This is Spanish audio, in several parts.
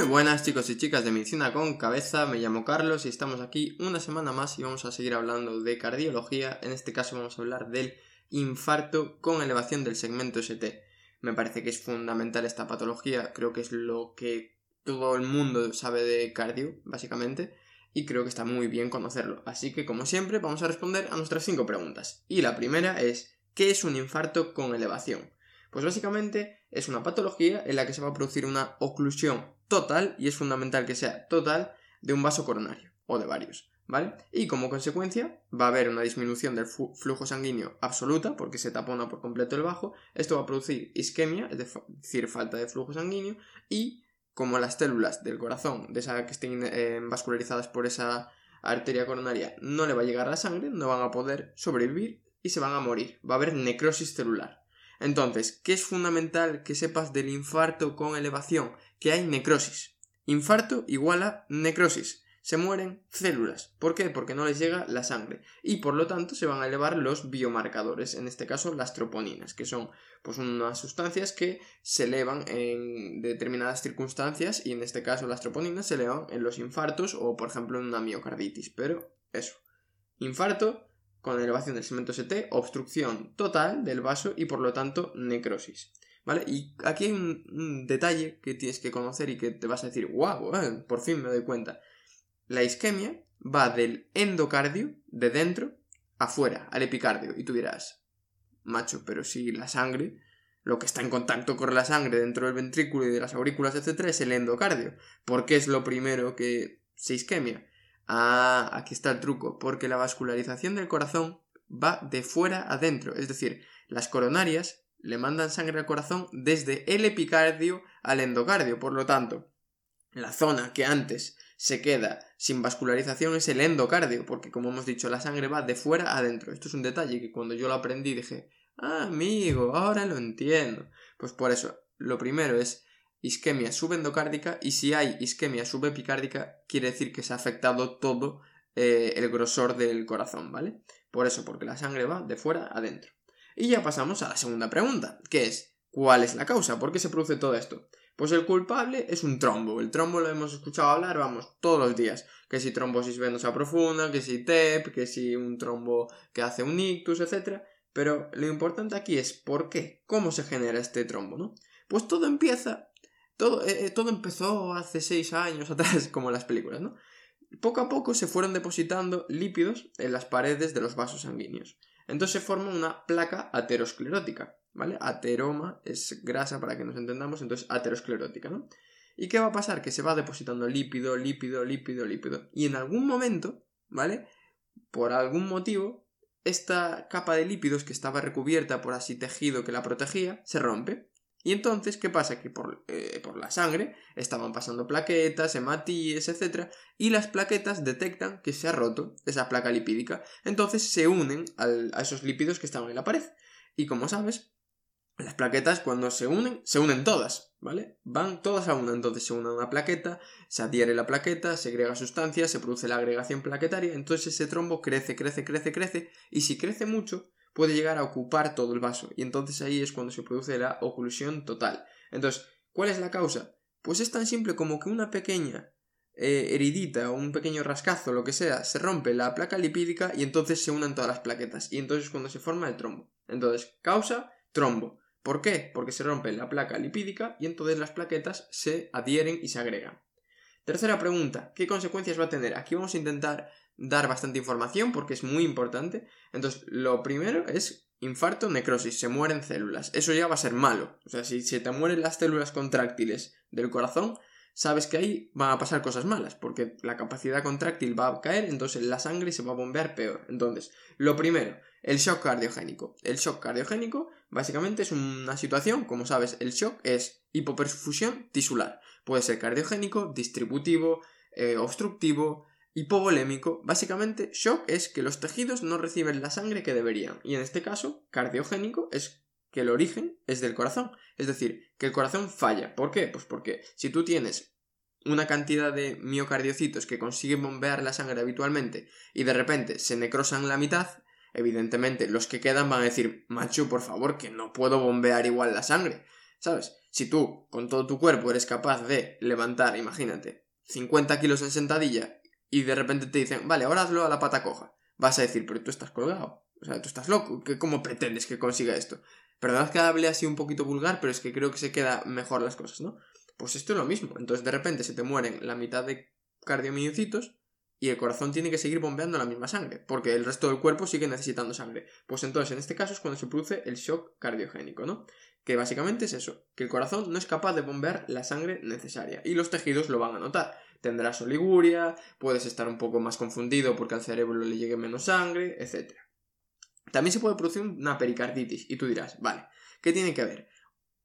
Muy buenas chicos y chicas de Medicina con Cabeza, me llamo Carlos y estamos aquí una semana más y vamos a seguir hablando de cardiología, en este caso vamos a hablar del infarto con elevación del segmento ST. Me parece que es fundamental esta patología, creo que es lo que todo el mundo sabe de cardio, básicamente, y creo que está muy bien conocerlo. Así que como siempre vamos a responder a nuestras cinco preguntas. Y la primera es, ¿qué es un infarto con elevación? Pues básicamente es una patología en la que se va a producir una oclusión total, y es fundamental que sea total, de un vaso coronario, o de varios, ¿vale? Y como consecuencia va a haber una disminución del flujo sanguíneo absoluta, porque se tapona por completo el bajo, esto va a producir isquemia, es decir, falta de flujo sanguíneo, y como las células del corazón, de esa que estén eh, vascularizadas por esa arteria coronaria, no le va a llegar la sangre, no van a poder sobrevivir y se van a morir. Va a haber necrosis celular. Entonces, ¿qué es fundamental que sepas del infarto con elevación? Que hay necrosis. Infarto igual a necrosis. Se mueren células. ¿Por qué? Porque no les llega la sangre. Y por lo tanto se van a elevar los biomarcadores, en este caso las troponinas, que son pues unas sustancias que se elevan en determinadas circunstancias y en este caso las troponinas se elevan en los infartos o por ejemplo en una miocarditis. Pero eso. Infarto con elevación del segmento ST, obstrucción total del vaso y por lo tanto necrosis. ¿Vale? Y aquí hay un, detalle que tienes que conocer y que te vas a decir, wow, eh, por fin me doy cuenta. La isquemia va del endocardio, de dentro, afuera, al epicardio. Y tú dirás, macho, pero si la sangre, lo que está en contacto con la sangre dentro del ventrículo y de las aurículas, etc., es el endocardio. ¿Por qué es lo primero que se isquemia? Ah, aquí está el truco, porque la vascularización del corazón va de fuera adentro, es decir, las coronarias le mandan sangre al corazón desde el epicardio al endocardio, por lo tanto, la zona que antes se queda sin vascularización es el endocardio, porque como hemos dicho, la sangre va de fuera adentro. Esto es un detalle que cuando yo lo aprendí dije, ah, amigo, ahora lo entiendo. Pues por eso, lo primero es isquemia subendocárdica y si hay isquemia subepicárdica quiere decir que se ha afectado todo eh, el grosor del corazón, ¿vale? Por eso, porque la sangre va de fuera adentro. Y ya pasamos a la segunda pregunta, que es ¿cuál es la causa? ¿Por qué se produce todo esto? Pues el culpable es un trombo. El trombo lo hemos escuchado hablar, vamos, todos los días. Que si trombosis venosa profunda, que si TEP, que si un trombo que hace un ictus, etc. Pero lo importante aquí es por qué, cómo se genera este trombo, ¿no? Pues todo empieza eh, eh, todo, empezó hace seis años atrás, como en las películas, ¿no? Poco a poco se fueron depositando lípidos en las paredes de los vasos sanguíneos. Entonces se forma una placa aterosclerótica, ¿vale? Ateroma es grasa para que nos entendamos, entonces aterosclerótica, ¿no? ¿Y qué va a pasar? Que se va depositando lípido, lípido, lípido, lípido. Y en algún momento, ¿vale? Por algún motivo, esta capa de lípidos que estaba recubierta por así tejido que la protegía, se rompe. Y entonces, ¿qué pasa? Que por, eh, por, la sangre estaban pasando plaquetas, hematíes, etc. Y las plaquetas detectan que se ha roto esa placa lipídica. Entonces se unen a esos lípidos que estaban en la pared. Y como sabes, las plaquetas cuando se unen, se unen todas, ¿vale? Van todas a una. Entonces se une una plaqueta, se adhiere la plaqueta, se agrega sustancias, se produce la agregación plaquetaria. Entonces ese trombo crece, crece, crece, crece. Y si crece mucho, puede llegar a ocupar todo el vaso y entonces ahí es cuando se produce la oclusión total. Entonces, ¿cuál es la causa? Pues es tan simple como que una pequeña eh, heridita o un pequeño rascazo, lo que sea, se rompe la placa lipídica y entonces se unen todas las plaquetas y entonces es cuando se forma el trombo. Entonces, causa trombo. ¿Por qué? Porque se rompe la placa lipídica y entonces las plaquetas se adhieren y se agregan. Tercera pregunta, ¿qué consecuencias va a tener? Aquí vamos a intentar dar bastante información porque es muy importante. Entonces, lo primero es infarto, necrosis, se mueren células. Eso ya va a ser malo. O sea, si se te mueren las células contráctiles del corazón, sabes que ahí van a pasar cosas malas, porque la capacidad contráctil va a caer, entonces la sangre se va a bombear peor. Entonces, lo primero, el shock cardiogénico. El shock cardiogénico básicamente es una situación, como sabes, el shock es hipoperfusión tisular. Puede ser cardiogénico, distributivo, eh, obstructivo, Hipovolémico, básicamente, shock es que los tejidos no reciben la sangre que deberían, y en este caso, cardiogénico es que el origen es del corazón, es decir, que el corazón falla. ¿Por qué? Pues porque si tú tienes una cantidad de miocardiocitos que consiguen bombear la sangre habitualmente y de repente se necrosan la mitad, evidentemente los que quedan van a decir, macho, por favor, que no puedo bombear igual la sangre. ¿Sabes? Si tú, con todo tu cuerpo, eres capaz de levantar, imagínate, 50 kilos en sentadilla y de repente te dicen, vale, ahora hazlo a la pata coja, vas a decir, pero tú estás colgado. O sea, tú estás loco. ¿Cómo pretendes que consiga esto? Perdonad que hable así un poquito vulgar, pero es que creo que se queda mejor las cosas, ¿no? Pues esto es lo mismo. Entonces de repente se te mueren la mitad de cardiomiocitos y el corazón tiene que seguir bombeando la misma sangre, porque el resto del cuerpo sigue necesitando sangre. Pues entonces en este caso es cuando se produce el shock cardiogénico, ¿no? Que básicamente es eso, que el corazón no es capaz de bombear la sangre necesaria y los tejidos lo van a notar. Tendrás oliguria, puedes estar un poco más confundido porque al cerebro le llegue menos sangre, etc. También se puede producir una pericarditis y tú dirás, vale, ¿qué tiene que ver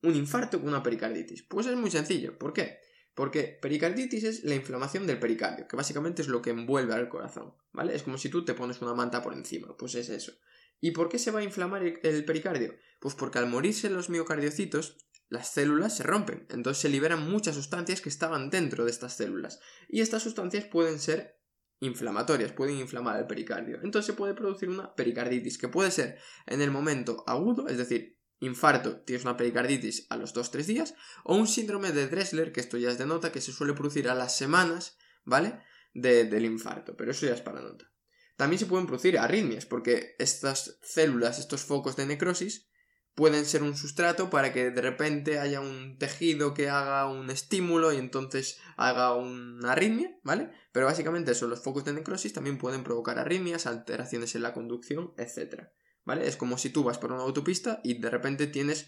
un infarto con una pericarditis? Pues es muy sencillo, ¿por qué? Porque pericarditis es la inflamación del pericardio, que básicamente es lo que envuelve al corazón, ¿vale? Es como si tú te pones una manta por encima, pues es eso. ¿Y por qué se va a inflamar el pericardio? Pues porque al morirse los miocardiocitos, las células se rompen, entonces se liberan muchas sustancias que estaban dentro de estas células. Y estas sustancias pueden ser inflamatorias, pueden inflamar el pericardio. Entonces se puede producir una pericarditis, que puede ser en el momento agudo, es decir, infarto, tienes una pericarditis a los 2-3 días, o un síndrome de Dressler, que esto ya es de nota, que se suele producir a las semanas, ¿vale? del infarto, pero eso ya es para nota. También se pueden producir arritmias, porque estas células, estos focos de necrosis, pueden ser un sustrato para que de repente haya un tejido que haga un estímulo y entonces haga una arritmia, ¿vale? Pero básicamente eso, los focos de necrosis también pueden provocar arritmias, alteraciones en la conducción, etc. ¿vale? Es como si tú vas por una autopista y de repente tienes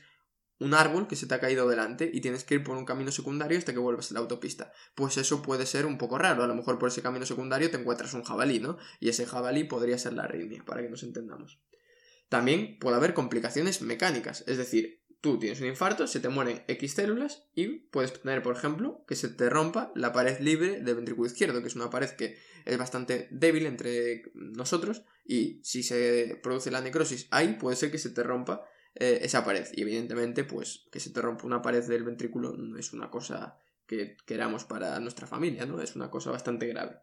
un árbol que se te ha caído delante y tienes que ir por un camino secundario hasta que vuelvas a la autopista. Pues eso puede ser un poco raro. A lo mejor por ese camino secundario te encuentras un jabalí, ¿no? Y ese jabalí podría ser la arritmia, para que nos entendamos. También puede haber complicaciones mecánicas, es decir, tú tienes un infarto, se te mueren X células y puedes tener, por ejemplo, que se te rompa la pared libre del ventrículo izquierdo, que es una pared que es bastante débil entre nosotros y si se produce la necrosis ahí puede ser que se te rompa eh, esa pared y evidentemente pues que se te rompa una pared del ventrículo no es una cosa que queramos para nuestra familia, ¿no? Es una cosa bastante grave.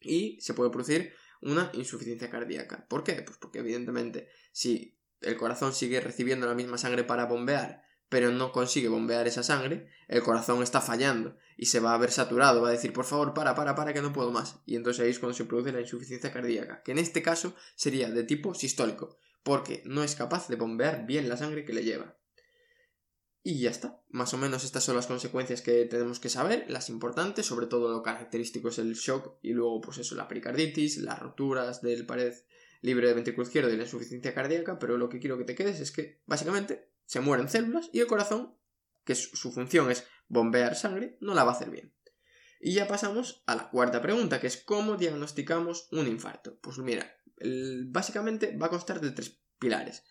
Y se puede producir una insuficiencia cardíaca. ¿Por qué? Pues porque evidentemente si el corazón sigue recibiendo la misma sangre para bombear, pero no consigue bombear esa sangre, el corazón está fallando y se va a ver saturado, va a decir, por favor, para, para, para, que no puedo más. Y entonces ahí es cuando se produce la insuficiencia cardíaca, que en este caso sería de tipo sistólico, porque no es capaz de bombear bien la sangre que le lleva. Y ya está. Más o menos estas son las consecuencias que tenemos que saber, las importantes, sobre todo lo característico es el shock y luego pues eso, la pericarditis, las roturas del pared libre de ventrículo izquierdo y la insuficiencia cardíaca, pero lo que quiero que te quedes es que básicamente se mueren células y el corazón, que su función es bombear sangre, no la va a hacer bien. Y ya pasamos a la cuarta pregunta, que es ¿cómo diagnosticamos un infarto? Pues mira, básicamente va a constar de tres pilares.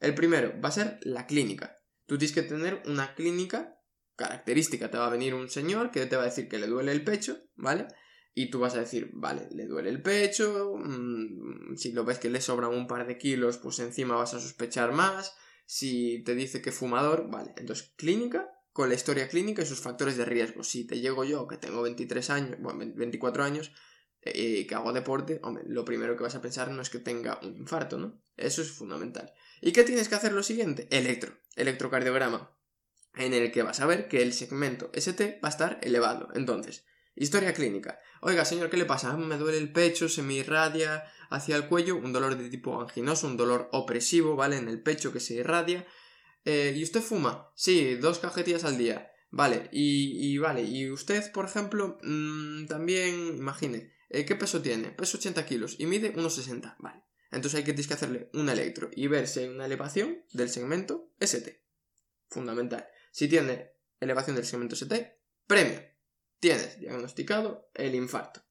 El primero va a ser la clínica. Tú tienes que tener una clínica característica. Te va a venir un señor que te va a decir que le duele el pecho, ¿vale? Y tú vas a decir, vale, le duele el pecho, mm, si lo ves que le sobran un par de kilos, pues encima vas a sospechar más, si te dice que fumador, vale, entonces clínica, con la historia clínica y sus factores de riesgo. Si te llego yo, que tengo 23 años, bueno, 24 años, eh, que hago deporte, hombre, lo primero que vas a pensar no es que tenga un infarto, ¿no? Eso es fundamental. ¿Y qué tienes que hacer lo siguiente? Electro, electrocardiograma, en el que vas a ver que el segmento ST va a estar elevado. Entonces, Historia clínica. Oiga, señor, ¿qué le pasa? Me duele el pecho, se me irradia hacia el cuello, un dolor de tipo anginoso, un dolor opresivo, ¿vale? En el pecho que se irradia. Eh, ¿Y usted fuma? Sí, dos cajetillas al día. Vale, y, vale, y usted, por ejemplo, mm, también, imagine, eh, ¿qué peso tiene? Peso 80 kilos y mide 1,60. Vale. Entonces hay que, tienes que hacerle un electro y ver si hay una elevación del segmento ST. Fundamental. Si tiene elevación del segmento ST, premio tienes diagnosticado el infarto.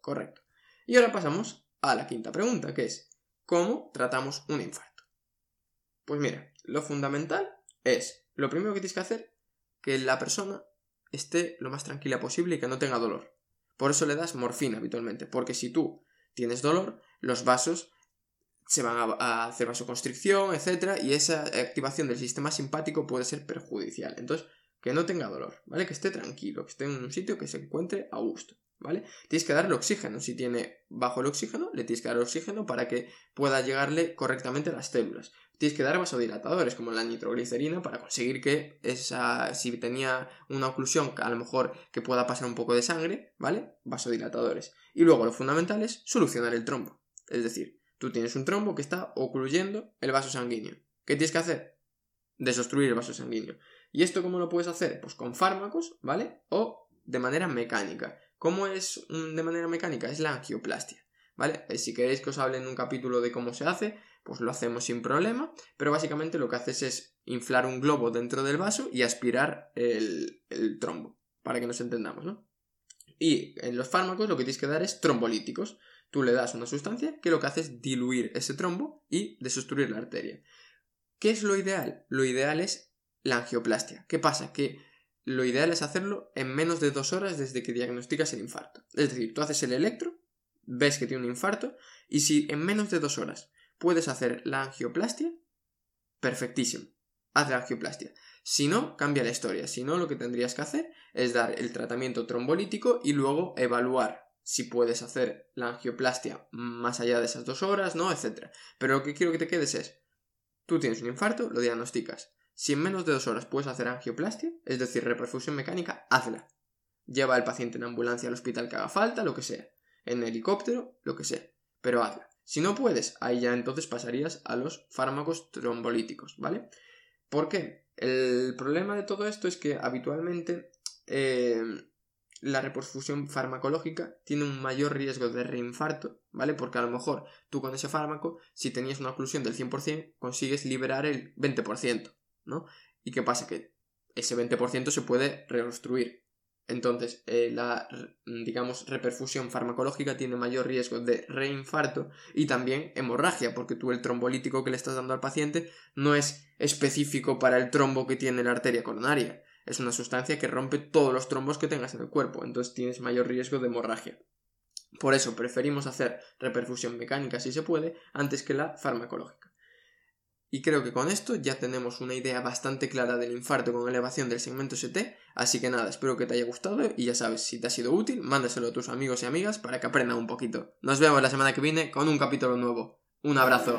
Correcto. Y ahora pasamos a la quinta pregunta, que es, ¿cómo tratamos un infarto? Pues mira, lo fundamental es, lo primero que tienes que hacer, que la persona esté lo más tranquila posible y que no tenga dolor. Por eso le das morfina habitualmente, porque si tú tienes dolor, los vasos se van a, hacer vasoconstricción, etc. Y esa activación del sistema simpático puede ser perjudicial. Entonces, que no tenga dolor, ¿vale? Que esté tranquilo, que esté en un sitio que se encuentre a gusto, ¿vale? Tienes que darle oxígeno, si tiene bajo el oxígeno, le tienes que dar oxígeno para que pueda llegarle correctamente a las células. Tienes que dar vasodilatadores, como la nitroglicerina, para conseguir que esa, si tenía una oclusión, a lo mejor que pueda pasar un poco de sangre, ¿vale? Vasodilatadores. Y luego lo fundamental es solucionar el trombo. Es decir, tú tienes un trombo que está ocluyendo el vaso sanguíneo. ¿Qué tienes que hacer? Desobstruir el vaso sanguíneo. ¿Y esto cómo lo puedes hacer? Pues con fármacos, ¿vale? O de manera mecánica. ¿Cómo es de manera mecánica? Es la angioplastia. ¿Vale? Eh, si queréis que os hable en un capítulo de cómo se hace, pues lo hacemos sin problema, pero básicamente lo que haces es inflar un globo dentro del vaso y aspirar el, el trombo, para que nos entendamos, ¿no? Y en los fármacos lo que tienes que dar es trombolíticos. Tú le das una sustancia que lo que hace es diluir ese trombo y desobstruir la arteria. ¿Qué es lo ideal? Lo ideal es la angioplastia. ¿Qué pasa? Que lo ideal es hacerlo en menos de dos horas desde que diagnosticas el infarto. Es decir, tú haces el electro, ves que tiene un infarto, y si en menos de dos horas puedes hacer la angioplastia, perfectísimo. Haz la angioplastia. Si no, cambia la historia. Si no, lo que tendrías que hacer es dar el tratamiento trombolítico y luego evaluar si puedes hacer la angioplastia más allá de esas dos horas, ¿no? Etcétera. Pero lo que quiero que te quedes es, tú tienes un infarto, lo diagnosticas. Si en menos de dos horas puedes hacer angioplastia, es decir, reperfusión mecánica, hazla. Lleva al paciente en ambulancia al hospital que haga falta, lo que sea. En helicóptero, lo que sea. Pero hazla. Si no puedes, ahí ya entonces pasarías a los fármacos trombolíticos, ¿vale? ¿Por qué? El problema de todo esto es que habitualmente eh, la reperfusión farmacológica tiene un mayor riesgo de reinfarto, ¿vale? Porque a lo mejor tú con ese fármaco, si tenías una oclusión del 100%, consigues liberar el 20%, ¿no? ¿Y qué pasa? Que ese 20% se puede reobstruir. Entonces, eh, la, digamos, reperfusión farmacológica tiene mayor riesgo de reinfarto y también hemorragia, porque tú el trombolítico que le estás dando al paciente no es específico para el trombo que tiene la arteria coronaria. Es una sustancia que rompe todos los trombos que tengas en el cuerpo, entonces tienes mayor riesgo de hemorragia. Por eso preferimos hacer reperfusión mecánica si se puede antes que la farmacológica. Y creo que con esto ya tenemos una idea bastante clara del infarto con elevación del segmento ST, así que nada, espero que te haya gustado y ya sabes, si te ha sido útil, mándaselo a tus amigos y amigas para que aprendan un poquito. Nos vemos la semana que viene con un capítulo nuevo. Un abrazo.